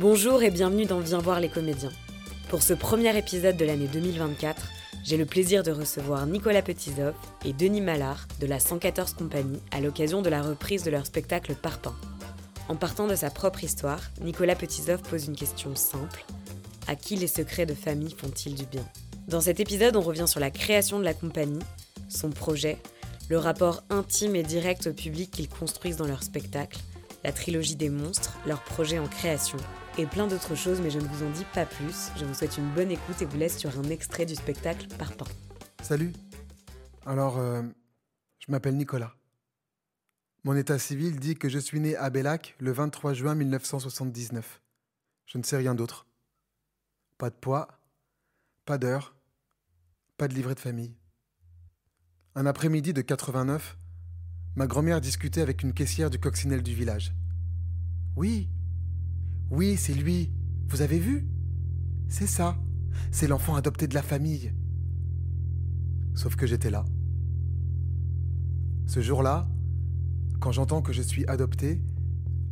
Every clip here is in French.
Bonjour et bienvenue dans Viens voir les comédiens. Pour ce premier épisode de l'année 2024, j'ai le plaisir de recevoir Nicolas Petitzoff et Denis Mallard de la 114 Compagnie à l'occasion de la reprise de leur spectacle Parpaing. En partant de sa propre histoire, Nicolas Petitzoff pose une question simple. À qui les secrets de famille font-ils du bien? Dans cet épisode, on revient sur la création de la compagnie, son projet, le rapport intime et direct au public qu'ils construisent dans leur spectacle, la trilogie des monstres, leur projet en création, et plein d'autres choses, mais je ne vous en dis pas plus. Je vous souhaite une bonne écoute et vous laisse sur un extrait du spectacle Parpaing. Salut. Alors, euh, je m'appelle Nicolas. Mon état civil dit que je suis né à Bellac le 23 juin 1979. Je ne sais rien d'autre. Pas de poids, pas d'heure, pas de livret de famille. Un après-midi de 89, ma grand-mère discutait avec une caissière du coccinelle du village. Oui, oui, c'est lui. Vous avez vu? C'est ça. C'est l'enfant adopté de la famille. Sauf que j'étais là. Ce jour-là, quand j'entends que je suis adopté,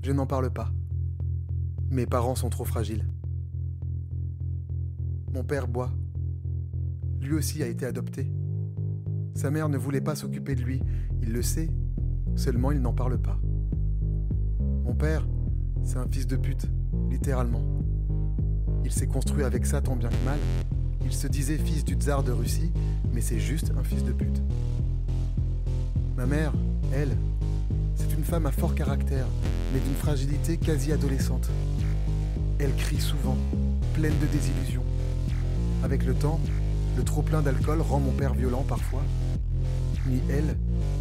je n'en parle pas. Mes parents sont trop fragiles. Mon père boit. Lui aussi a été adopté. Sa mère ne voulait pas s'occuper de lui, il le sait, seulement il n'en parle pas. Mon père, c'est un fils de pute, littéralement. Il s'est construit avec ça tant bien que mal. Il se disait fils du tsar de Russie, mais c'est juste un fils de pute. Ma mère, elle, c'est une femme à fort caractère, mais d'une fragilité quasi adolescente. Elle crie souvent, pleine de désillusions. Avec le temps, le trop-plein d'alcool rend mon père violent parfois. Ni elle,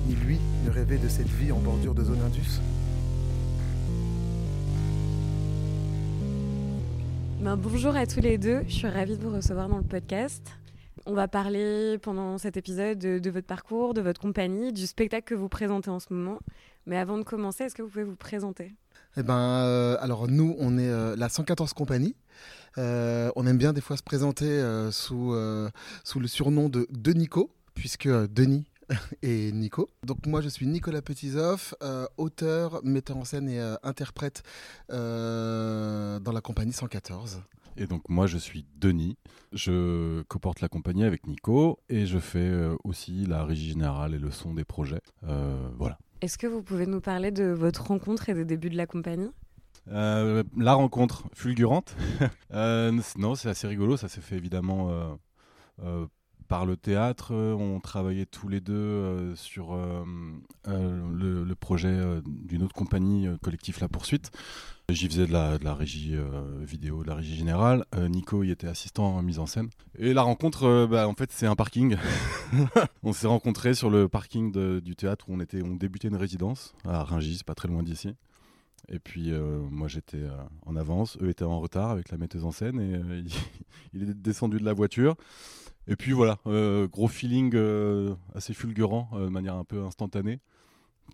ni lui ne rêvaient de cette vie en bordure de zone Indus. Ben, bonjour à tous les deux, je suis ravie de vous recevoir dans le podcast. On va parler pendant cet épisode de, votre parcours, de votre compagnie, du spectacle que vous présentez en ce moment. Mais avant de commencer, est-ce que vous pouvez vous présenter? Eh ben, euh, alors nous, on est euh, la 114 compagnie. Euh, on aime bien des fois se présenter sous, sous le surnom de, de Nico, puisque Denis et Nico. Donc moi je suis Nicolas Petitzoff, euh, auteur, metteur en scène et euh, interprète euh, dans la compagnie 114. Et donc moi je suis Denis, je comporte la compagnie avec Nico et je fais aussi la régie générale et le son des projets. voilà. Est-ce que vous pouvez nous parler de votre rencontre et des débuts de la compagnie? La rencontre fulgurante. non, c'est assez rigolo. Ça s'est fait évidemment par le théâtre. Euh, on travaillait tous les deux euh, sur euh, le, projet d'une autre compagnie, collectif La Poursuite. J'y faisais de la, régie vidéo, de la régie générale. Nico y était assistant en mise en scène. Et la rencontre, bah, en fait, c'est un parking. on s'est rencontrés sur le parking du théâtre où on, était, on débutait une résidence à Ringis, pas très loin d'ici. Et puis moi j'étais en avance, eux étaient en retard avec la metteuse en scène et il est descendu de la voiture. Et puis voilà, euh, gros feeling euh, assez fulgurant, euh, de manière un peu instantanée.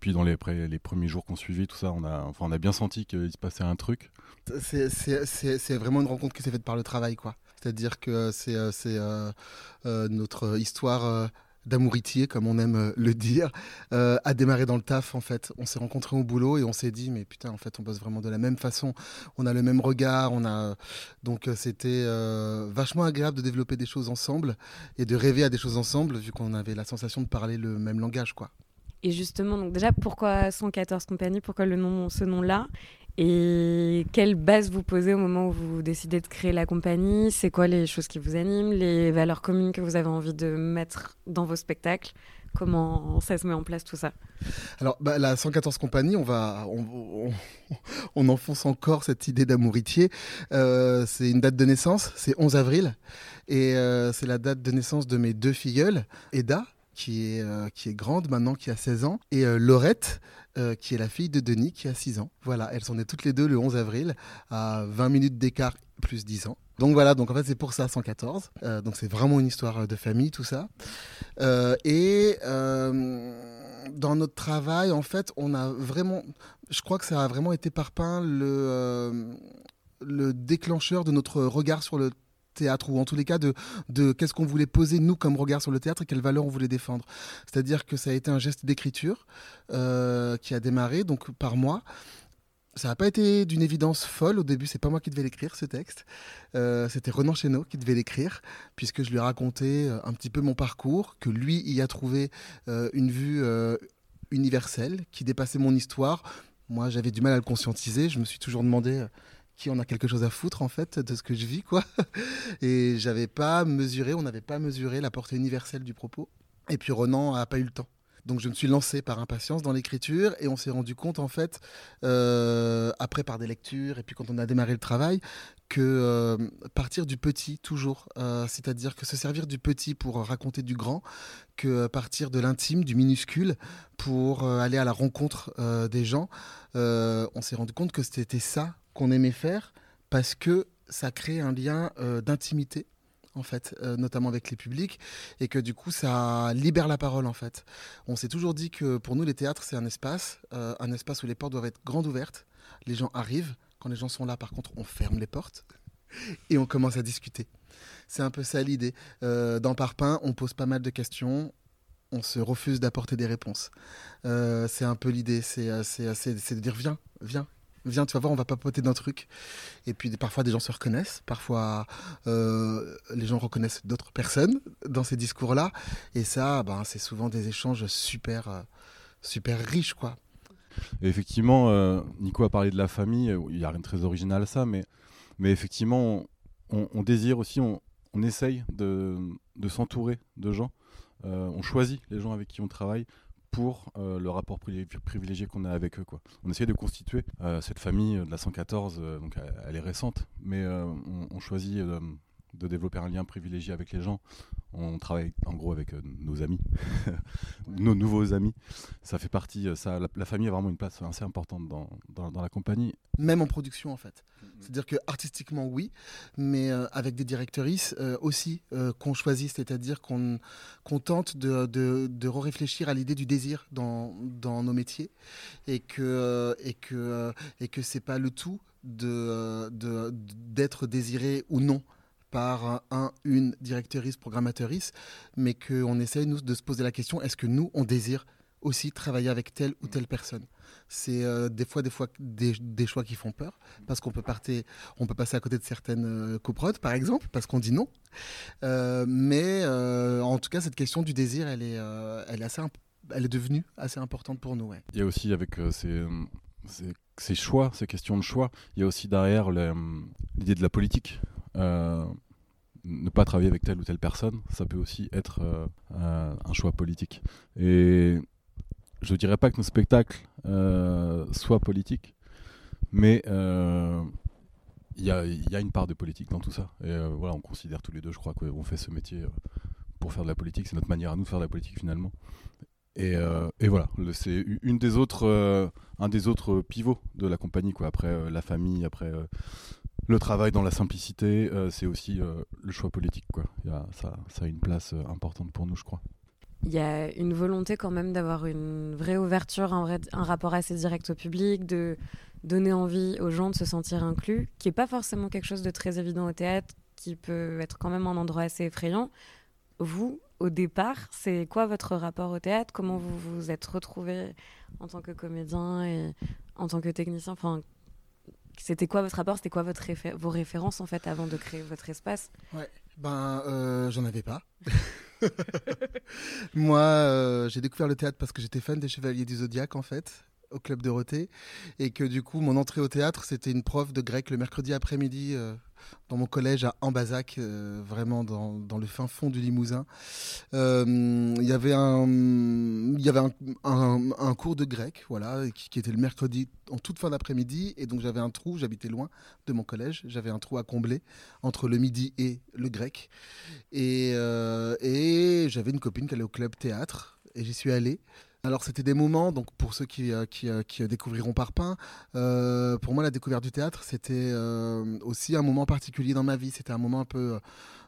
Puis dans les, les premiers jours qu'on suivit, tout ça, on a, enfin, on a bien senti qu'il se passait un truc. C'est vraiment une rencontre qui s'est faite par le travail, quoi. C'est-à-dire que c'est notre histoire d'amouritier, comme on aime euh, le dire, euh, a démarré dans le taf en fait. On s'est rencontrés au boulot et on s'est dit mais putain en fait on bosse vraiment de la même façon, on a le même regard, on a donc euh, c'était vachement agréable de développer des choses ensemble et de rêver à des choses ensemble vu qu'on avait la sensation de parler le même langage quoi. Et justement donc déjà pourquoi 114 compagnies, pourquoi le nom ce nom là et quelle base vous posez au moment où vous décidez de créer la compagnie? C'est quoi les choses qui vous animent, les valeurs communes que vous avez envie de mettre dans vos spectacles? Comment ça se met en place tout ça? Alors, bah, la 114 compagnie, on va, on, enfonce encore cette idée d'amouritier. Euh, c'est une date de naissance, c'est 11 avril, et euh, c'est la date de naissance de mes deux filleules, Eda, qui est, euh, qui est grande maintenant, qui a 16 ans, et Laurette, euh, qui est la fille de Denis, qui a 6 ans. Voilà, elles sont nées toutes les deux le 11 avril, à 20 minutes d'écart plus 10 ans. Donc voilà, donc en fait c'est pour ça 114. Euh, donc c'est vraiment une histoire de famille, tout ça. Euh, et dans notre travail, en fait, on a vraiment, je crois que ça a vraiment été le, le déclencheur de notre regard sur le théâtre, ou en tous les cas de, qu'est-ce qu'on voulait poser nous comme regard sur le théâtre et quelles valeurs on voulait défendre. C'est-à-dire que ça a été un geste d'écriture euh, qui a démarré donc par moi ça n'a pas été d'une évidence folle. Au début, c'est pas moi qui devais l'écrire, ce texte. Euh, c'était Renan Chéneau qui devait l'écrire, puisque je lui ai raconté euh, un petit peu mon parcours, que lui y a trouvé une vue universelle qui dépassait mon histoire. Moi, j'avais du mal à le conscientiser. Je me suis toujours demandé qui en a quelque chose à foutre en fait de ce que je vis quoi. Et j'avais pas mesuré on n'avait pas mesuré la portée universelle du propos. Et puis Renan a pas eu le temps. Donc je me suis lancé par impatience dans l'écriture et on s'est rendu compte en fait, euh, après par des lectures et puis quand on a démarré le travail, que euh, partir du petit toujours, euh, c'est-à-dire que se servir du petit pour raconter du grand, que partir de l'intime, du minuscule pour aller à la rencontre des gens, on s'est rendu compte que c'était ça qu'on aimait faire parce que ça crée un lien d'intimité en fait, euh, notamment avec les publics, et que du coup, ça libère la parole, en fait. On s'est toujours dit que pour nous, les théâtres, c'est un espace, euh, un espace où les portes doivent être grandes ouvertes. Les gens arrivent. Quand les gens sont là, par contre, on ferme les portes et on commence à discuter. C'est un peu ça l'idée. Euh, dans Parpaing, on pose pas mal de questions. On se refuse d'apporter des réponses. c'est un peu l'idée, c'est de dire viens, viens, viens, tu vas voir, on va papoter d'un truc. Et puis parfois des gens se reconnaissent, parfois euh, les gens reconnaissent d'autres personnes dans ces discours-là. Et ça, ben, c'est souvent des échanges super, euh, super riches, quoi. effectivement, euh, Nico a parlé de la famille, il n'y a rien de très original à ça, mais, mais effectivement, on, désire aussi, on, essaye de, de s'entourer de gens. on choisit les gens avec qui on travaille pour euh, le rapport privilégié qu'on a avec eux. Quoi. On essaie de constituer euh, cette famille de la 114, euh, donc elle, est récente, mais on, on, choisit de développer un lien privilégié avec les gens. On travaille en gros avec euh, nos amis, nos nouveaux amis. Ça fait partie, euh, ça, la, famille a vraiment une place assez importante dans, dans, la compagnie. Même en production en fait. Mm-hmm. C'est-à-dire que artistiquement oui, mais euh, avec des directrices aussi qu'on choisit, c'est-à-dire qu'on qu'on tente de, de, de réfléchir à l'idée du désir dans, dans nos métiers et que et que et que c'est pas le tout de d'être désiré ou non par un, une directrice, programmatrice, mais qu'on essaye, nous, de se poser la question, est-ce que nous, on désire aussi travailler avec telle ou telle personne? C'est euh, des fois des fois des, choix qui font peur parce qu'on peut peut passer à côté de certaines euh, par exemple parce qu'on dit non. Euh, mais euh, en tout cas cette question du désir elle est elle est assez elle est devenue assez importante pour nous il y a aussi avec ces, ces, choix ces questions de choix il y a aussi derrière l'idée de la politique ne pas travailler avec telle ou telle personne, ça peut aussi être euh, un choix politique. Et je ne dirais pas que nos spectacles euh, soient politiques, mais euh, il y, a, une part de politique dans tout ça. Et voilà, on considère tous les deux, je crois, qu'on fait ce métier pour faire de la politique. C'est notre manière à nous faire de la politique finalement. Et, voilà, c'est une des autres, un des autres pivots de la compagnie, quoi. Après la famille, après le travail dans la simplicité, euh, c'est aussi euh, le choix politique. Quoi. ça, a une place euh, importante pour nous, je crois. Il y a une volonté quand même d'avoir une vraie ouverture, un, vrai, un rapport assez direct au public, de donner envie aux gens de se sentir inclus, qui n'est pas forcément quelque chose de très évident au théâtre, qui peut être quand même un endroit assez effrayant. Vous, au départ, c'est quoi votre rapport au théâtre? Comment vous vous êtes retrouvé en tant que comédien et en tant que technicien? Enfin, c'était quoi votre rapport? C'était quoi votre vos références en fait avant de créer votre espace? Ouais, ben euh, j'en avais pas. Moi, euh, j'ai découvert le théâtre parce que j'étais fan des Chevaliers du Zodiaque en fait au club de Roté et que du coup mon entrée au théâtre c'était une prof de grec le mercredi après-midi euh, dans mon collège à Ambazac, euh, vraiment dans, dans, le fin fond du Limousin. Euh, il y avait un, un, un, cours de grec, voilà, qui, qui, était le mercredi en toute fin d'après-midi, et donc j'avais un trou, j'habitais loin de mon collège, j'avais un trou à combler entre le midi et le grec, et, et j'avais une copine qui allait au club théâtre, et j'y suis allé. Alors c'était des moments, donc pour ceux qui, euh, qui, euh, qui découvriront Parpaing, euh, pour moi la découverte du théâtre c'était aussi un moment particulier dans ma vie, c'était un moment un peu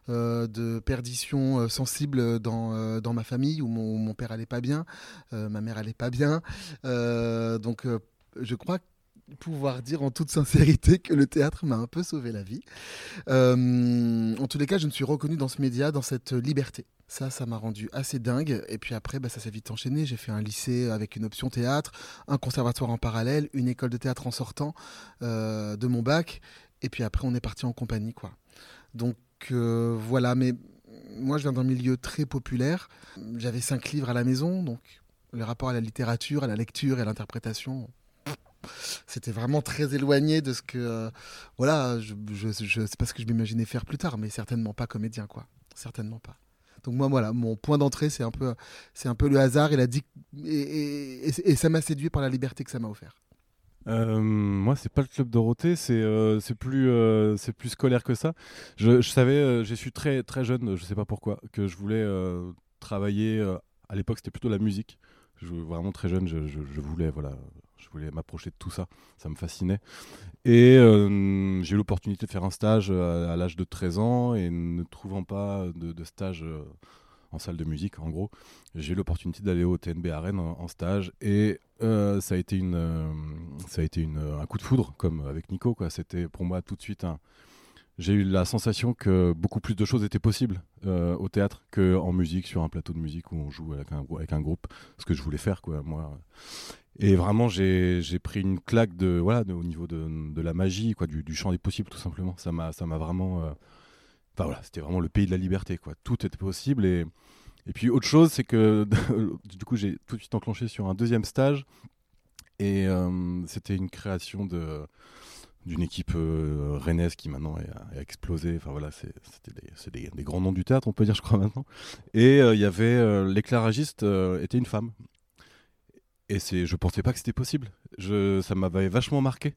de perdition sensible dans, dans ma famille où mon, mon père allait pas bien, ma mère allait pas bien, donc je crois pouvoir dire en toute sincérité que le théâtre m'a un peu sauvé la vie. Euh, en tous les cas, je me suis reconnu dans ce média, dans cette liberté. Ça, ça m'a rendu assez dingue. Et puis après, bah, ça s'est vite enchaîné. J'ai fait un lycée avec une option théâtre, un conservatoire en parallèle, une école de théâtre en sortant euh, de mon bac. Et puis après, on est parti en compagnie, quoi. Donc euh, voilà, mais moi, je viens d'un milieu très populaire. J'avais cinq livres à la maison, donc le rapport à la littérature, à la lecture et à l'interprétation, c'était vraiment très éloigné de ce que euh, voilà je, je, je sais pas ce que je m'imaginais faire plus tard mais certainement pas comédien quoi certainement pas donc moi voilà mon point d'entrée c'est un peu c'est un peu le hasard et la et, et, ça m'a séduit par la liberté que ça m'a offert euh, moi, c'est pas le club Dorothée, c'est euh, plus euh, plus scolaire que ça. Je, savais, j'ai su très très jeune, je sais pas pourquoi, que je voulais travailler. à l'époque, c'était plutôt la musique. Vraiment très jeune, je, je, je voulais voilà je voulais m'approcher de tout ça, ça me fascinait. Et euh, j'ai eu l'opportunité de faire un stage à, à l'âge de 13 ans et ne trouvant pas de, stage euh, en salle de musique, en gros, j'ai eu l'opportunité d'aller au TNB à en, stage et euh, ça a été, une, euh, ça a été une, un coup de foudre, comme avec Nico. Quoi. C'était pour moi tout de suite un. J'ai eu la sensation que beaucoup plus de choses étaient possibles euh, au théâtre qu'en musique, sur un plateau de musique où on joue avec un, avec un groupe, ce que je voulais faire, quoi, moi. Et vraiment, j'ai pris une claque de, voilà, au niveau de, la magie, quoi, du, champ des possibles, tout simplement. Ça m'a vraiment. Euh... Voilà, c'était vraiment le pays de la liberté, quoi. Tout était possible. Et, et puis, autre chose, c'est que du coup, j'ai tout de suite enclenché sur un deuxième stage. Et euh, c'était une création d'une équipe euh, rennaise qui maintenant est explosé. Enfin voilà, c'était des, des, grands noms du théâtre, on peut dire, je crois maintenant. Et il y avait l'éclairagiste était une femme. Et c'est, je pensais pas que c'était possible. Je, ça m'avait vachement marqué.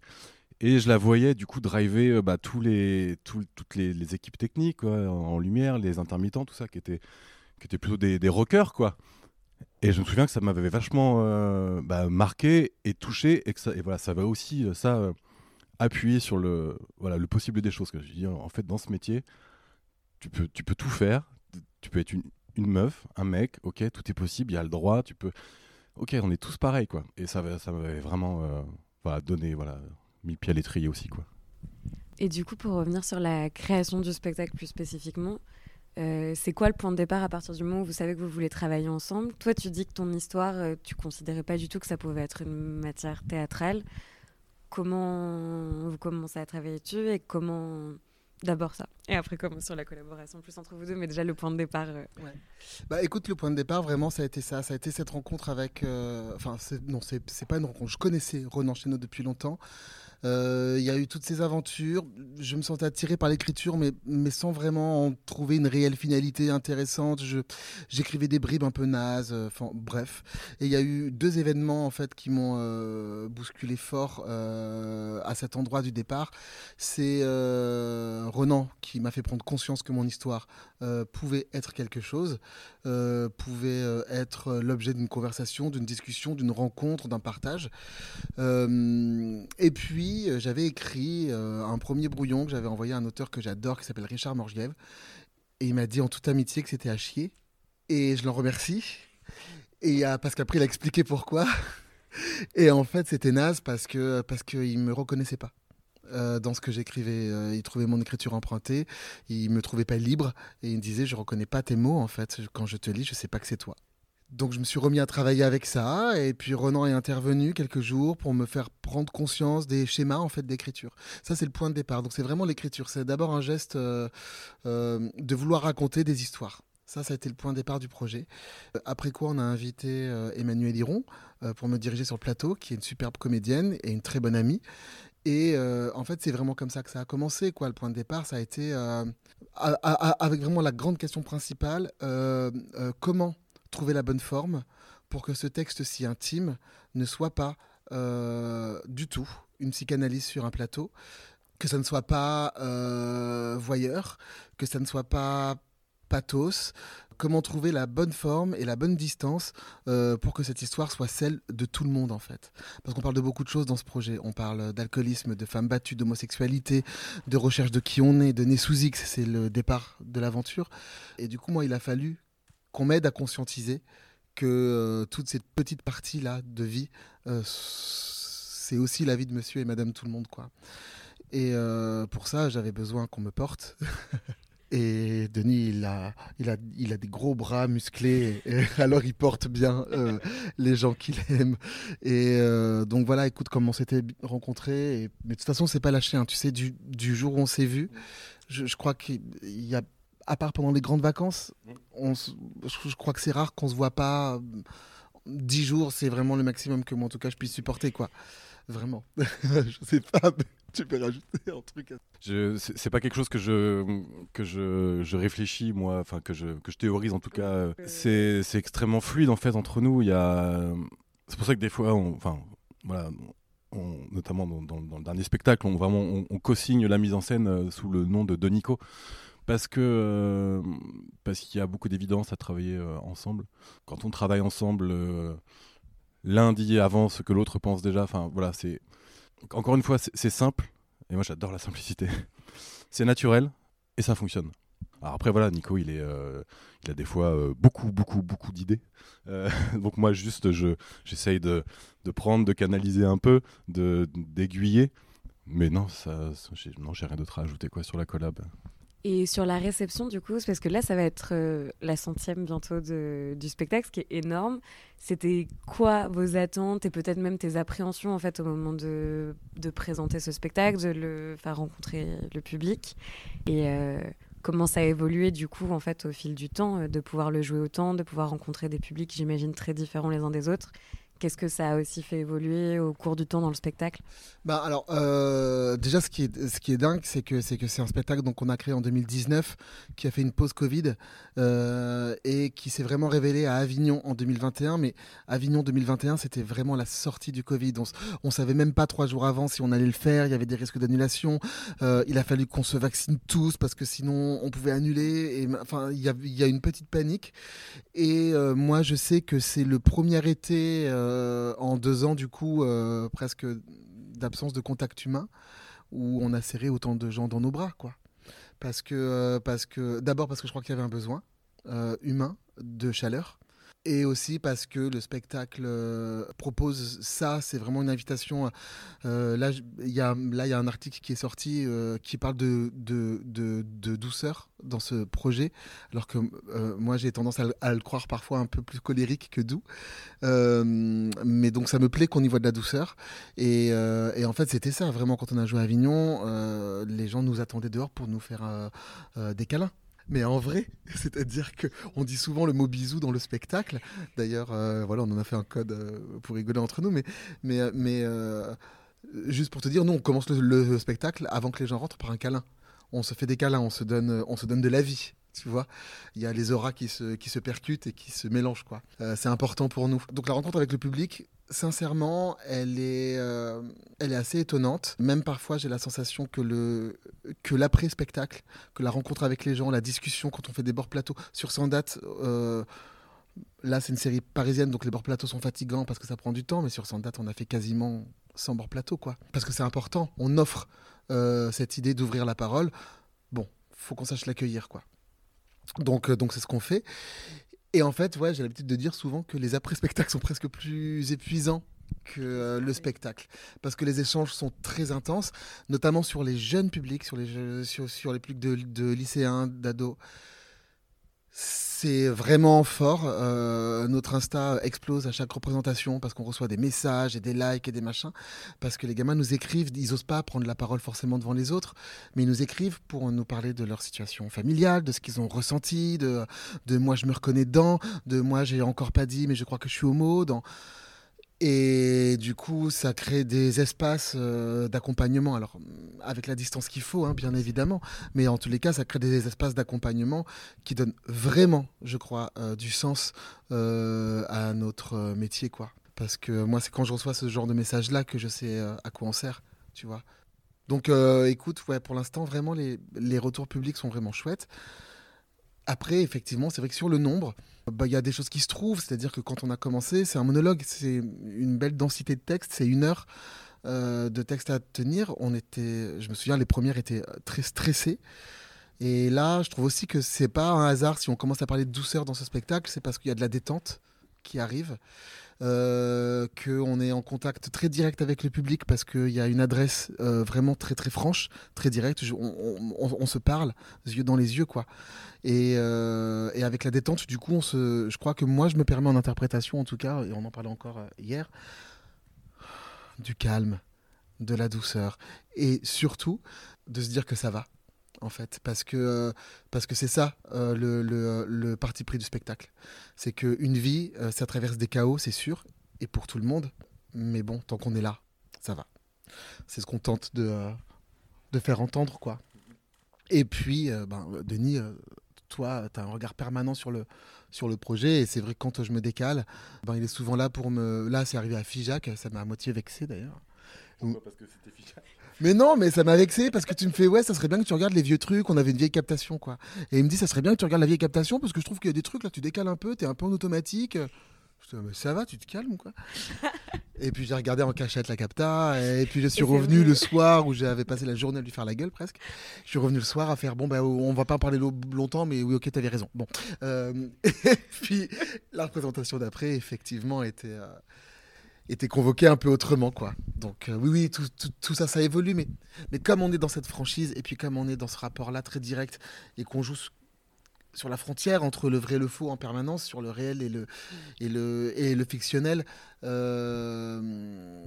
Et je la voyais du coup driver bah, tous les, tout, toutes les, équipes techniques en, lumière, les intermittents, tout ça, qui étaient, qui étaient plutôt des, des rockers, quoi. Et je me souviens que ça m'avait vachement euh, bah, marqué et touché, et que ça, et voilà, ça va aussi ça euh, appuyer sur le, voilà, le possible des choses. Que je dis, en fait, dans ce métier, tu peux, tu peux tout faire. Tu peux être une, une meuf, un mec, ok, tout est possible, il y a le droit, tu peux. Ok, on est tous pareils, quoi. Et ça, ça m'avait vraiment euh, voilà, donné, voilà, mis le pied à l'étrier aussi, quoi. Et du coup, pour revenir sur la création du spectacle plus spécifiquement, euh, c'est quoi le point de départ à partir du moment où vous savez que vous voulez travailler ensemble? Toi, tu dis que ton histoire, euh, tu considérais pas du tout que ça pouvait être une matière théâtrale. Comment vous commencez à travailler dessus et comment D'abord ça. Et après, comment sur la collaboration plus entre vous deux, mais déjà le point de départ. Euh... Bah écoute, le point de départ, vraiment, ça a été ça. Ça a été cette rencontre avec. Euh... Enfin, non, c'est pas une rencontre. Je connaissais Ronan Chénaud depuis longtemps. Il euh, y a eu toutes ces aventures. Je me sentais attiré par l'écriture, mais, sans vraiment en trouver une réelle finalité intéressante. J'écrivais des bribes un peu nazes. Euh, bref. Et il y a eu deux événements en fait qui m'ont euh, bousculé fort à cet endroit du départ. C'est Renan qui m'a fait prendre conscience que mon histoire pouvait être quelque chose, pouvait être l'objet d'une conversation, d'une discussion, d'une rencontre, d'un partage. et puis j'avais écrit euh, un premier brouillon que j'avais envoyé à un auteur que j'adore qui s'appelle Richard Morgiev. Et il m'a dit en toute amitié que c'était à chier. Et je l'en remercie. Et euh, parce qu'après, il a expliqué pourquoi. Et en fait, c'était naze parce que parce qu'il me reconnaissait pas. Euh, dans ce que j'écrivais, euh, il trouvait mon écriture empruntée, il me trouvait pas libre et il me disait je reconnais pas tes mots en fait quand je te lis, je sais pas que c'est toi. Donc je me suis remis à travailler avec ça et puis Renan est intervenu quelques jours pour me faire prendre conscience des schémas en fait d'écriture. Ça c'est le point de départ. Donc c'est vraiment l'écriture. C'est d'abord un geste euh, euh, de vouloir raconter des histoires. Ça, ça a été le point de départ du projet. Après quoi, on a invité euh, Emmanuel Hiron euh, pour me diriger sur le plateau, qui est une superbe comédienne et une très bonne amie. Et euh, en fait, c'est vraiment comme ça que ça a commencé. Quoi. Le point de départ, ça a été euh, avec vraiment la grande question principale comment trouver la bonne forme pour que ce texte si intime ne soit pas euh, du tout une psychanalyse sur un plateau, que ça ne soit pas euh, voyeur, que ça ne soit pas pathos, comment trouver la bonne forme et la bonne distance euh, pour que cette histoire soit celle de tout le monde en fait. Parce qu'on parle de beaucoup de choses dans ce projet. On parle d'alcoolisme, de femmes battues, d'homosexualité, de recherche de qui on est, de X, c'est le départ de l'aventure. Et du coup, moi, il a fallu qu'on m'aide à conscientiser que euh, toute cette petite partie là de vie euh, c'est aussi la vie de monsieur et madame tout le monde, quoi. Et pour ça, j'avais besoin qu'on me porte. Et Denis, il a, il a, il a des gros bras musclés, alors il porte bien euh, les gens qu'il aime. Et euh, donc voilà, écoute, comme on s'était rencontrés, mais de toute façon, c'est pas lâché. Hein. Tu sais, du, du, jour où on s'est vu, je crois qu'il y a, à part pendant les grandes vacances, on, je, crois que c'est rare qu'on se voit pas. Dix jours, c'est vraiment le maximum que moi, en tout cas, je puisse supporter, quoi. Vraiment. je sais pas. tu peux rajouter un truc. C'est pas quelque chose que je que je, je réfléchis moi, enfin que je que je théorise en tout cas. C'est extrêmement fluide en fait entre nous. Il y a c'est pour ça que des fois, enfin voilà, notamment dans, dans, le dernier spectacle, on vraiment on, co-signe la mise en scène euh, sous le nom de Donico parce que euh, parce qu'il y a beaucoup d'évidence à travailler euh, ensemble. Quand on travaille ensemble, l'un dit avant ce que l'autre pense déjà. Enfin voilà, c'est encore une fois, c'est simple, et moi j'adore la simplicité. c'est naturel, et ça fonctionne. Alors après voilà, Nico, il est, euh, il a des fois euh, beaucoup, beaucoup, beaucoup d'idées. Euh, donc moi juste, je, j'essaye de, de, prendre, de canaliser un peu, de d'aiguiller. Mais non, ça, non, j'ai rien d'autre à ajouter quoi sur la collab. Et sur la réception, du coup, parce que là, ça va être euh, la centième bientôt du spectacle, ce qui est énorme. C'était quoi vos attentes et peut-être même tes appréhensions en fait au moment de, de, présenter ce spectacle, de le faire rencontrer le public? Et euh, comment ça a évolué du coup en fait au fil du temps, euh, de pouvoir le jouer autant, de pouvoir rencontrer des publics, j'imagine très différents les uns des autres? Qu'est-ce que ça a aussi fait évoluer au cours du temps dans le spectacle? Bah alors euh, déjà ce qui est ce qui est dingue c'est que c'est un spectacle donc on a créé en 2019 qui a fait une pause Covid euh, et qui s'est vraiment révélé à Avignon en 2021 mais Avignon 2021 c'était vraiment la sortie du Covid. On, on savait même pas trois jours avant si on allait le faire. Il y avait des risques d'annulation. Euh, il a fallu qu'on se vaccine tous parce que sinon on pouvait annuler. Enfin il y a, y a une petite panique. Et moi je sais que c'est le premier été en deux ans, du coup, euh, presque d'absence de contact humain, où on a serré autant de gens dans nos bras, quoi. Parce que, euh, parce que d'abord parce que je crois qu'il y avait un besoin humain de chaleur et aussi parce que le spectacle euh, propose ça, c'est vraiment une invitation. Euh, là, il y a y a un article qui est sorti euh, qui parle de de, de, douceur dans ce projet, alors que moi j'ai tendance à, le croire parfois un peu plus colérique que doux. mais donc ça me plaît qu'on y voit de la douceur. Et en fait c'était ça vraiment quand on a joué à Avignon, les gens nous attendaient dehors pour nous faire des câlins mais en vrai. C'est-à-dire qu'on dit souvent le mot bisou dans le spectacle. D'ailleurs, euh, voilà, on en a fait un code euh, pour rigoler entre nous, mais, mais, euh, mais juste pour te dire, nous, on commence le, spectacle avant que les gens rentrent par un câlin. On se fait des câlins, on se donne, on se donne de la vie tu vois. Il y a les auras qui se, qui se percutent et qui se mélangent, quoi. c'est important pour nous. Donc la rencontre avec le public, sincèrement, elle est, euh, elle est assez étonnante. Même parfois, j'ai la sensation que le que l'après-spectacle, que la rencontre avec les gens, la discussion quand on fait des bords plateaux sur 100 dates. Euh, là, c'est une série parisienne, donc les bords plateaux sont fatigants parce que ça prend du temps, mais sur 100 dates, on a fait quasiment 100 bords plateaux, quoi. Parce que c'est important. On offre euh, cette idée d'ouvrir la parole. Bon, faut qu'on sache l'accueillir, quoi. Donc, donc c'est ce qu'on fait. Et en fait, ouais, j'ai l'habitude de dire souvent que les après-spectacles sont presque plus épuisants que euh, le spectacle. Parce que les échanges sont très intenses, notamment sur les jeunes publics, sur les, sur, sur les publics de, de lycéens, d'ados c'est vraiment fort. Euh, notre Insta explose à chaque représentation parce qu'on reçoit des messages et des likes et des machins. Parce que les gamins nous écrivent, ils osent pas prendre la parole forcément devant les autres, mais ils nous écrivent pour nous parler de leur situation familiale, de ce qu'ils ont ressenti, de, de moi je me reconnais dedans, de moi j'ai encore pas dit mais je crois que je suis homo. Dans... Et du coup, ça crée des espaces euh, d'accompagnement. Alors, avec la distance qu'il faut, hein, bien évidemment. Mais en tous les cas, ça crée des espaces d'accompagnement qui donnent vraiment, je crois, euh, du sens euh, à notre métier, quoi. Parce que moi, c'est quand je reçois ce genre de message-là que je sais à quoi on sert, tu vois. Donc, écoute, ouais, pour l'instant, vraiment, les, les retours publics sont vraiment chouettes. Après, effectivement, c'est vrai que sur le nombre, bah, il y a des choses qui se trouvent. C'est-à-dire que quand on a commencé, c'est un monologue, c'est une belle densité de texte, c'est une heure euh, de texte à tenir. On était, je me souviens, les premières étaient très stressées. Et là, je trouve aussi que c'est pas un hasard si on commence à parler de douceur dans ce spectacle, c'est parce qu'il y a de la détente qui arrive. euh, qu'on est en contact très direct avec le public parce qu'il y a une adresse euh, vraiment très très franche, très directe. on, se parle, yeux dans les yeux, quoi. Et, euh, avec la détente, du coup, je crois que moi, je me permets en interprétation, en tout cas, et on en parlait encore hier, du calme, de la douceur, et surtout de se dire que ça va en fait, parce que parce que c'est ça euh, le, le, le, parti pris du spectacle. C'est qu'une vie, euh, ça traverse des chaos, c'est sûr, et pour tout le monde. Mais bon, tant qu'on est là, ça va. C'est ce qu'on tente de, euh, de faire entendre, quoi. Et puis, ben, Denis, toi, tu as un regard permanent sur le, sur le projet. Et c'est vrai que quand je me décale, ben, il est souvent là pour me. Là, c'est arrivé à Fijac, ça m'a à moitié vexé d'ailleurs. Pourquoi? Parce que c'était Fijac mais non, mais ça m'a vexé parce que tu me fais ouais, ça serait bien que tu regardes les vieux trucs. On avait une vieille captation quoi. Et il me dit ça serait bien que tu regardes la vieille captation parce que je trouve qu'il y a des trucs là, tu décales un peu, t'es un peu en automatique. Je dis, mais ça va, tu te calmes quoi. et puis j'ai regardé en cachette la capta et puis je suis revenu le soir où j'avais passé la journée à lui faire la gueule presque. Je suis revenu le soir à faire bon ben on va pas en parler longtemps mais oui ok t'avais raison. Bon euh, et puis la représentation d'après effectivement était euh, était convoqué un peu autrement, quoi. Donc euh, oui, oui, tout, tout, ça, ça évolue, mais, comme on est dans cette franchise, et puis comme on est dans ce rapport-là très direct, et qu'on joue sur la frontère entre le vrai et le faux en permanence, sur le réel et le, et le, fictionnel, euh,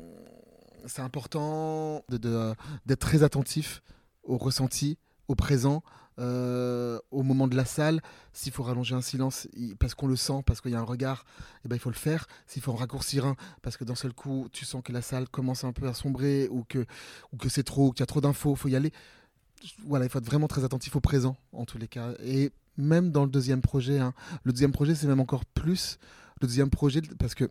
c'est important d'être très attentif au ressenti, au présent, euh, au moment de la salle. S'il faut rallonger un silence parce qu'on le sent, parce qu'il y a un regard, eh ben, il faut le faire. S'il faut en raccourcir un parce que d'un seul coup, tu sens que la salle commence un peu à sombrer ou que, ou que c'est trop, qu'il y a trop d'infos, il faut y aller. Voilà, il faut être vraiment très attentif au présent en tous les cas. Et même dans le deuxième projet, hein. le deuxième projet, c'est même encore plus. Le deuxième projet, parce que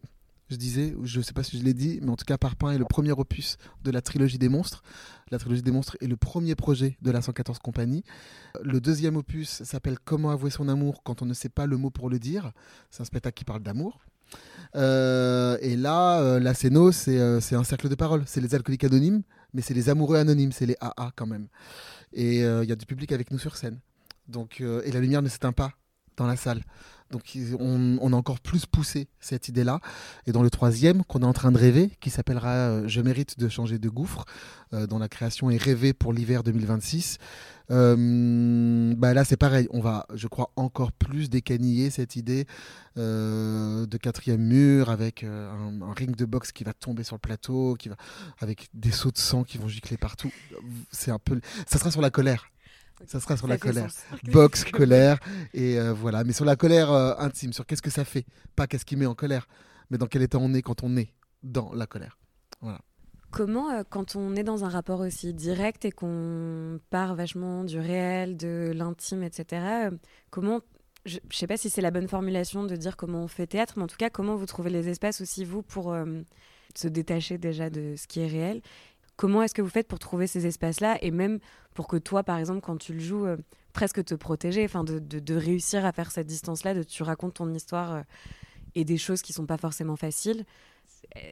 je disais, je ne sais pas si je l'ai dit, mais en tout cas, Parpaing est le premier opus de la trilogie des monstres. La trilogie des monstres est le premier projet de la 114 compagnie. Le deuxième opus s'appelle Comment avouer son amour quand on ne sait pas le mot pour le dire. C'est un spectacle qui parle d'amour. Euh, et là, euh, la Céno, euh, c'est un cercle de parole. C'est les alcooliques anonymes, mais c'est les amoureux anonymes, c'est les AA quand même. Et il y a du public avec nous sur scène. Donc, et la lumière ne s'éteint pas dans la salle. Donc on, a encore plus poussé cette idée-là. Et dans le troisième, qu'on est en train de rêver, qui s'appellera euh, Je mérite de changer de gouffre, euh, dont la création est rêvée pour l'hiver 2026. Euh, bah là, c'est pareil. On va, je crois, encore plus décaniller cette idée de quatrième mur avec un, un, ring de boxe qui va tomber sur le plateau, qui va avec des sauts de sang qui vont gicler partout. C'est un peu, ça sera sur la colère. Ça sera sur la colère. Box, colère. Et euh, voilà. Mais sur la colère euh, intime, sur qu'est-ce que ça fait? Pas qu'est-ce qui met en colère, mais dans quel état on est quand on est dans la colère. Voilà. Comment, euh, quand on est dans un rapport aussi direct et qu'on part vachement du réel, de l'intime, etc., comment, je ne sais pas si c'est la bonne formulation de dire comment on fait théâtre, mais en tout cas, comment vous trouvez les espaces aussi, vous, pour se détacher déjà de ce qui est réel Comment est-ce que vous faites pour trouver ces espaces-là et même pour que toi, par exemple, quand tu le joues, euh, presque te protéger, enfin de, réussir à faire cette distance-là, de tu racontes ton histoire euh, et des choses qui sont pas forcément faciles.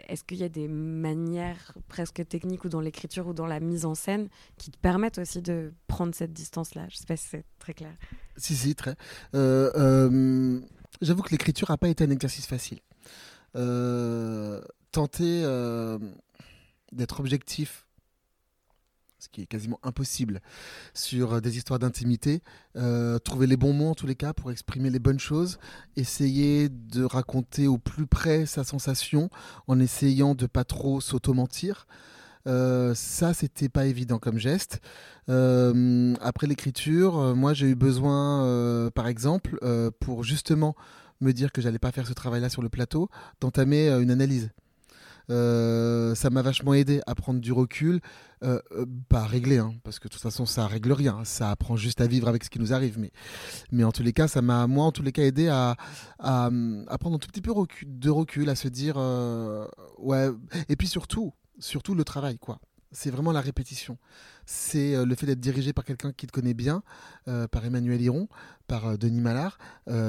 Est-ce qu'il y a des manières presque techniques ou dans l'écriture ou dans la mise en scène qui te permettent aussi de prendre cette distance-là? Je sais pas si c'est très clair. Si, si, très. Euh, j'avoue que l'écriture n'a pas été un exercice facile. tenter d'être objectif, ce qui est quasiment impossible, sur euh, des histoires d'intimité, euh, trouver les bons mots en tous les cas pour exprimer les bonnes choses, essayer de raconter au plus près sa sensation en essayant de pas trop s'auto-mentir. Euh, ça, c'était pas évident comme geste. Après l'écriture, moi j'ai eu besoin, par exemple, pour justement me dire que j'allais pas faire ce travail-là sur le plateau, d'entamer une analyse. Euh, ça m'a vachement aidé à prendre du recul, euh, euh, pas régler, hein, parce que de toute façon ça règle rien, ça apprend juste à vivre avec ce qui nous arrive. Mais, mais en tous les cas, ça m'a moi en tous les cas aidé à, à, prendre un tout petit peu de recul, à se dire ouais. Et puis surtout, surtout le travail quoi. C'est vraiment la répétition. C'est euh, le fait d'être dirigé par quelqu'un qui te connaît bien, euh, par Emmanuel Hiron, par euh, Denis Mallard,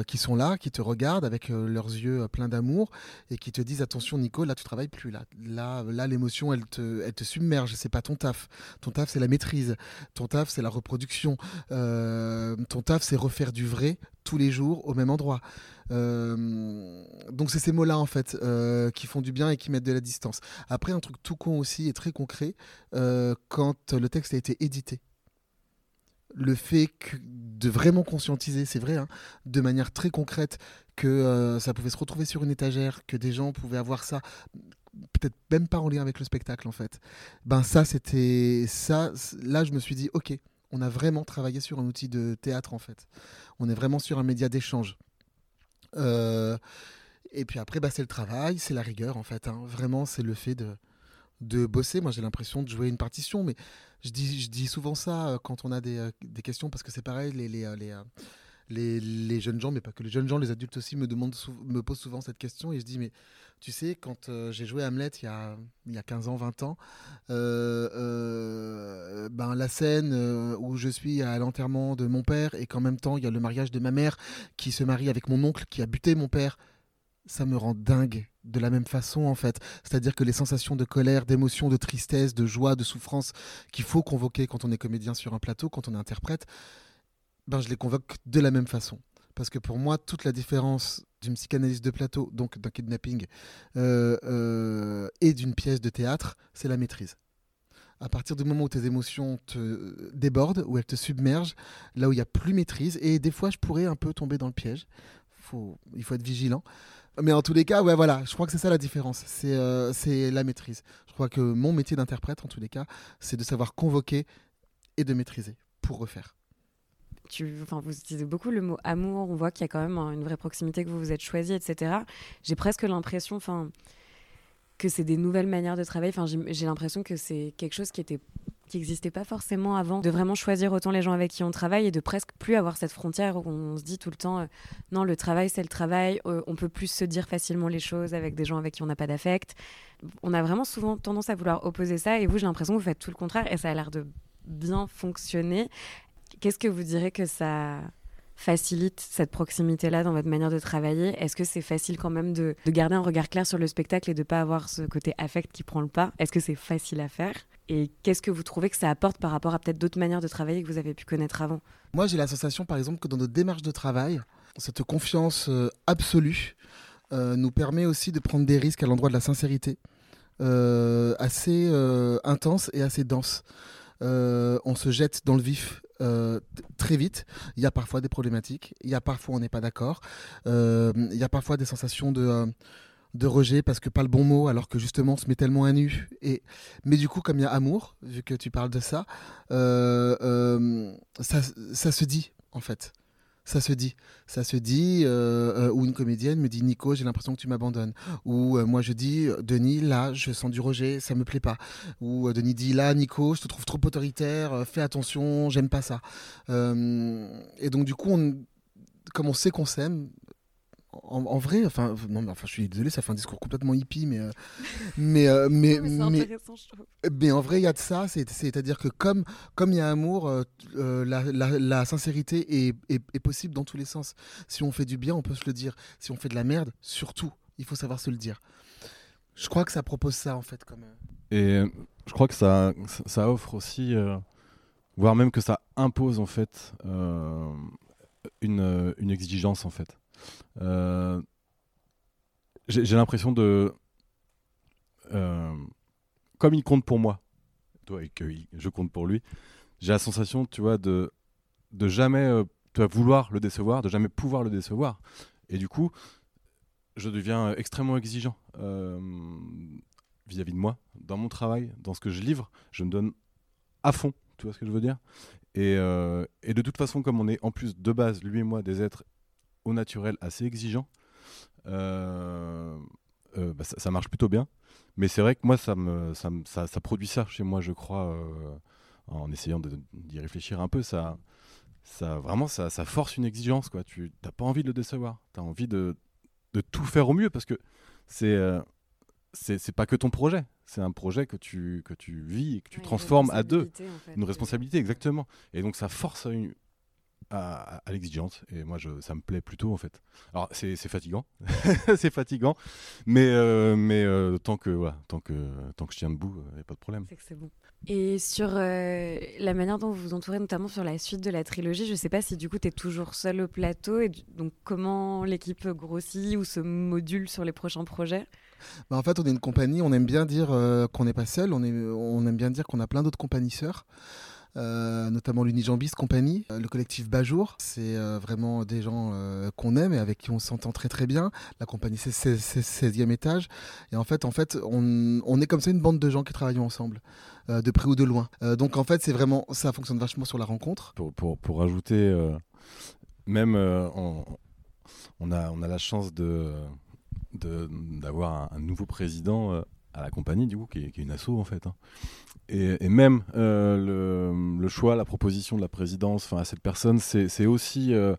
qui sont là, qui te regardent avec leurs yeux pleins d'amour et qui te disent attention Nico, là tu travailles plus, là, là, là l'émotion elle te, elle te submerge, c'est pas ton taf. Ton taf c'est la maîtrise, ton taf c'est la reproduction, ton taf c'est refaire du vrai tous les jours au même endroit. donc c'est ces mots-là en fait qui font du bien et qui mettent de la distance. Après un truc tout con aussi et très concret, quand le texte a été édité le fait de vraiment conscientiser, c'est vrai, hein, de manière très concrète, que euh, ça pouvait se retrouver sur une étagère, que des gens pouvaient avoir ça, peut-être même pas en lien avec le spectacle en fait. Ben ça, c'était ça. Là, je me suis dit, ok, on a vraiment travaillé sur un outil de théâtre en fait. On est vraiment sur un média d'échange. Euh, et puis après, bah, c'est le travail, c'est la rigueur en fait. Hein. Vraiment, c'est le fait de de bosser. Moi, j'ai l'impression de jouer une partition, mais je dis, je dis souvent ça euh, quand on a des, euh, des questions, parce que c'est pareil, les, les, euh, les, les, jeunes gens, mais pas que les jeunes gens, les adultes aussi me, demandent, me posent souvent cette question, et je dis, mais tu sais, quand j'ai joué Hamlet il y, a, il y a 15 ans, 20 ans, ben, la scène où je suis à l'enterrement de mon père, et qu'en même temps, il y a le mariage de ma mère qui se marie avec mon oncle qui a buté mon père, ça me rend dingue de la même façon en fait. C'est-à-dire que les sensations de colère, d'émotion, de tristesse, de joie, de souffrance qu'il faut convoquer quand on est comédien sur un plateau, quand on est interprète, ben je les convoque de la même façon. Parce que pour moi, toute la différence d'une psychanalyse de plateau, donc d'un kidnapping, euh, euh, et d'une pièce de théâtre, c'est la maîtrise. À partir du moment où tes émotions te débordent, où elles te submergent, là où il n'y a plus maîtrise, et des fois je pourrais un peu tomber dans le piège, faut, il faut être vigilant. Mais en tous les cas, ouais, voilà, je crois que c'est ça la différence. C'est euh, c'est la maîtrise. Je crois que mon métier d'interprète, en tous les cas, c'est de savoir convoquer et de maîtriser pour refaire. Tu, enfin, vous utilisez beaucoup le mot amour. On voit qu'il y a quand même une vraie proximité que vous vous êtes choisi, etc. J'ai presque l'impression, enfin, que c'est des nouvelles manières de travailler. Enfin, j'ai l'impression que c'est quelque chose qui était qui n'existait pas forcément avant, de vraiment choisir autant les gens avec qui on travaille et de presque plus avoir cette frontière où on se dit tout le temps euh, non, le travail c'est le travail, euh, on peut plus se dire facilement les choses avec des gens avec qui on n'a pas d'affect. On a vraiment souvent tendance à vouloir opposer ça et vous, j'ai l'impression que vous faites tout le contraire et ça a l'air de bien fonctionner. Qu'est-ce que vous direz que ça facilite cette proximité-là dans votre manière de travailler? Est-ce que c'est facile quand même de, de, garder un regard clair sur le spectacle et de ne pas avoir ce côté affect qui prend le pas? Est-ce que c'est facile à faire? Et qu'est-ce que vous trouvez que ça apporte par rapport à peut-être d'autres manières de travailler que vous avez pu connaître avant? Moi, j'ai la sensation, par exemple, que dans notre démarche de travail, cette confiance euh, absolue euh, nous permet aussi de prendre des risques à l'endroit de la sincérité, euh, assez intense et assez dense. on se jette dans le vif très vite. Il y a parfois des problématiques, il y a parfois on n'est pas d'accord, il y a parfois des sensations de de rejet parce que pas le bon mot, alors que justement on se met tellement à nu. Et... Mais du coup, comme il y a amour, vu que tu parles de ça, euh, euh, ça, ça, se dit en fait. Ça se dit. Ça se dit, euh, ou une comédienne me dit Nico, j'ai l'impression que tu m'abandonnes. Ou moi je dis Denis, là, je sens du rejet, ça me plaît pas. Ou Denis dit là, Nico, je te trouve trop autoritaire, fais attention, j'aime pas ça. et donc du coup, comme on sait qu'on s'aime, en, vrai, enfin, non, mais enfin, je suis désolé, ça fait un discours complètement hippie, mais, euh, mais, euh, mais, mais, mais, en vrai, il y a de ça, c'est-à-dire que comme comme il y a amour, euh, la, la, sincérité est, est, possible dans tous les sens. Si on fait du bien, on peut se le dire. Si on fait de la merde, surtout, il faut savoir se le dire. Je crois que ça propose ça en fait, comme. Et je crois que ça, ça offre aussi, voire même que ça impose en fait une, une exigence en fait. Euh, j'ai l'impression de. Euh, comme il compte pour moi, toi, et que je compte pour lui, j'ai la sensation, tu vois, de, de jamais euh, vouloir le décevoir, de jamais pouvoir le décevoir. Et du coup, je deviens extrêmement exigeant vis-à-vis -vis de moi, dans mon travail, dans ce que je livre. Je me donne à fond, tu vois ce que je veux dire? Et, et, de toute façon, comme on est en plus de base, lui et moi, des êtres au naturel assez exigeant, euh, euh, bah, ça, marche plutôt bien. Mais c'est vrai que moi, ça, me, ça, ça, produit ça chez moi, je crois, euh, en essayant d'y réfléchir un peu. Ça, ça, vraiment, ça, ça force une exigence. Quoi. Tu n'as pas envie de le décevoir. Tu as envie de, de, tout faire au mieux parce que c'est c'est pas que ton projet, c'est un projet que tu, que tu vis et que tu transformes à deux. Une responsabilité, exactement. Et donc ça force à, une, à, l'exigence. Et moi, je, ça me plaît plutôt, en fait. Alors, c'est fatigant. c'est fatigant. Mais, euh, mais euh, tant, que, voilà, tant, que, tant que je tiens debout, il n'y a pas de problème. C'est que c'est bon. Et sur euh, la manière dont vous vous entourez, notamment sur la suite de la trilogie, je ne sais pas si du coup tu es toujours seul au plateau et donc comment l'équipe grossit ou se module sur les prochains projets? Bah En fait, on est une compagnie, on aime bien dire qu'on n'est pas seul, on, est, on aime bien dire qu'on a plein d'autres compagnies sœurs. Euh, notamment l'Unijambis Compagnie, euh, le collectif Bajour. C'est euh, vraiment des gens qu'on aime et avec qui on s'entend très très bien. La compagnie, c'est 16e étage. Et en fait, en fait on, est comme ça une bande de gens qui travaillent ensemble, de près ou de loin. donc en fait, c'est vraiment ça fonctionne vachement sur la rencontre. Pour, pour, pour ajouter, même on, on, a, on a la chance de d'avoir un, nouveau président à la compagnie, du coup, qui est, une asso en fait. Hein. Et, même euh, le, choix, la proposition de la présidence à cette personne, c'est aussi, euh,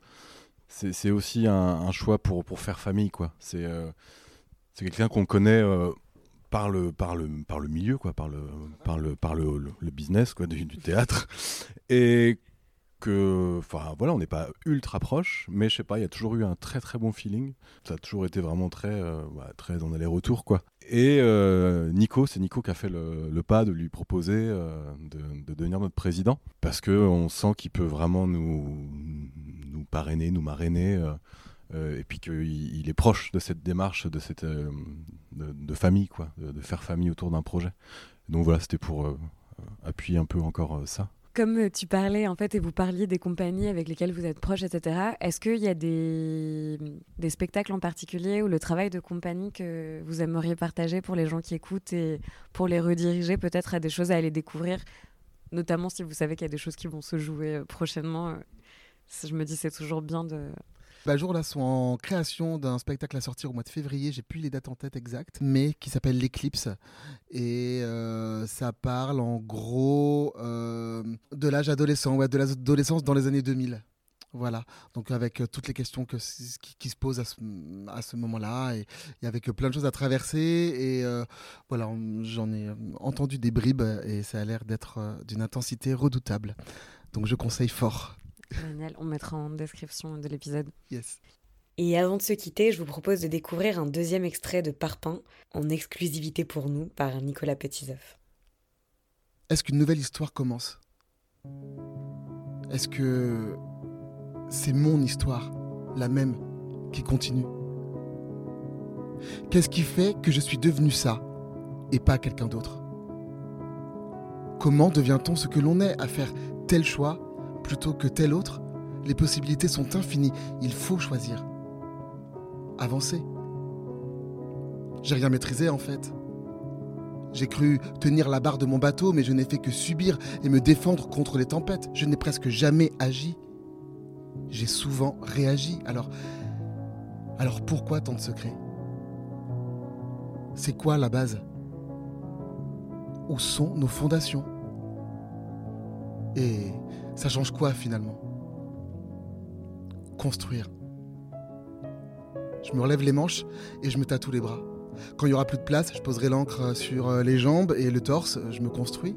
aussi un, choix pour, pour faire famille. C'est euh, quelqu'un qu'on connaît par, le, par, le, par le milieu, quoi, par, le, par, le, par le, le, business quoi, du, du théâtre. Et que, enfin voilà, on n'est pas ultra proche, mais je sais pas, il y a toujours eu un très très bon feeling. Ça a toujours été vraiment très, euh, bah, très dans aller-retour quoi. Et euh, Nico, c'est Nico qui a fait le, pas de lui proposer euh, de, devenir notre président, parce que on sent qu'il peut vraiment nous, nous parrainer, nous marrainer. et puis qu'il il est proche de cette démarche, de cette de, famille, quoi, de, faire famille autour d'un projet. Donc voilà, c'était pour appuyer un peu encore ça. Comme euh, tu parlais, en fait, et vous parliez des compagnies avec lesquelles vous êtes proches, etc., est-ce qu'il y a des, des, spectacles en particulier ou le travail de compagnie que vous aimeriez partager pour les gens qui écoutent et pour les rediriger peut-être à des choses à aller découvrir, notamment si vous savez qu'il y a des choses qui vont se jouer euh, prochainement euh, Je me dis, c'est toujours bien de, Bajour là sont en création d'un spectacle à sortir au mois de février, j'ai plus les dates en tête exactes, mais qui s'appelle L'éclipse et euh, ça parle en gros euh, de l'âge adolescent, ouais, de l'adolescence dans les années 2000. Voilà, donc avec euh, toutes les questions que, qui, se posent à ce, à ce moment-là et, avec plein de choses à traverser. Et voilà, j'en ai entendu des bribes et ça a l'air d'être d'une intensité redoutable. Donc je conseille fort. Génial, on mettra en description de l'épisode. Yes. Et avant de se quitter, je vous propose de découvrir un deuxième extrait de Parpaing, en exclusivité pour nous, par Nicolas Petitzoff. Est-ce qu'une nouvelle histoire commence? Est-ce que c'est mon histoire, la même, qui continue? Qu'est-ce qui fait que je suis devenu ça et pas quelqu'un d'autre? Comment devient-on ce que l'on est à faire tel choix plutôt que tel autre, les possibilités sont infinies. Il faut choisir. Avancer. J'ai rien maîtrisé en fait. J'ai cru tenir la barre de mon bateau, mais je n'ai fait que subir et me défendre contre les tempêtes. Je n'ai presque jamais agi. J'ai souvent réagi. Alors, alors pourquoi tant de secrets? C'est quoi la base? Où sont nos fondations? Et ça change quoi finalement? Construire. Je me relève les manches et je me tatoue les bras. Quand il y aura plus de place, je poserai l'encre sur euh, les jambes et le torse, je me construis.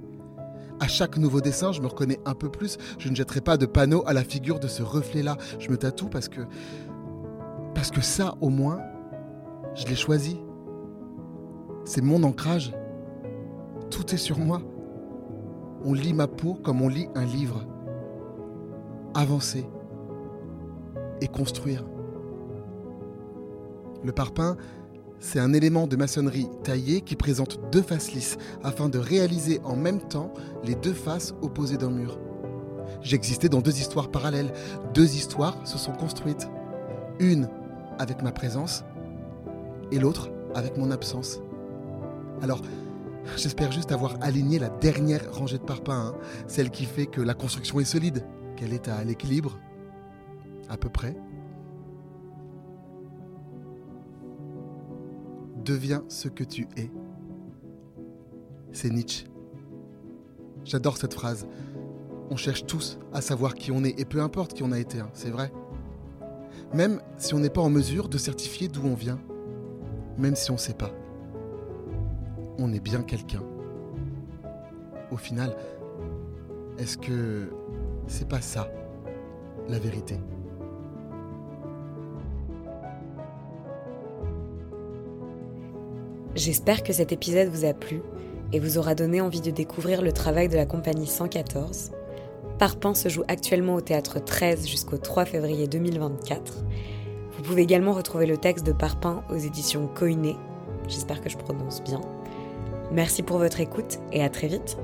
À chaque nouveau dessin, je me reconnais un peu plus. Je ne jetterai pas de panneau à la figure de ce reflet-là. Je me tatoue parce que. Parce que ça, au moins, je l'ai choisi. C'est mon ancrage. Tout est sur moi. On lit ma peau comme on lit un livre avancer et construire. Le parpaing, c'est un élément de maçonnerie taillé qui présente deux faces lisses afin de réaliser en même temps les deux faces opposées d'un mur. J'existais dans deux histoires parallèles. Deux histoires se sont construites. Une avec ma présence et l'autre avec mon absence. Alors, j'espère juste avoir aligné la dernière rangée de parpaings, hein. celle qui fait que la construction est solide, qu'elle est à l'équilibre, à peu près. Deviens ce que tu es. C'est Nietzsche. J'adore cette phrase. On cherche tous à savoir qui on est, et peu importe qui on a été, hein, c'est vrai. Même si on n'est pas en mesure de certifier d'où on vient, même si on ne sait pas. On est bien quelqu'un Au final, est-ce que c'est pas ça la vérité? J'espère que cet épisode vous a plu et vous aura donné envie de découvrir le travail de la compagnie 114. Parpin se joue actuellement au théâtre 13 jusqu'au 3 février 2024. Vous pouvez également retrouver le texte de Parpin aux éditions Coiné. J'espère que je prononce bien. Merci pour votre écoute et à très vite.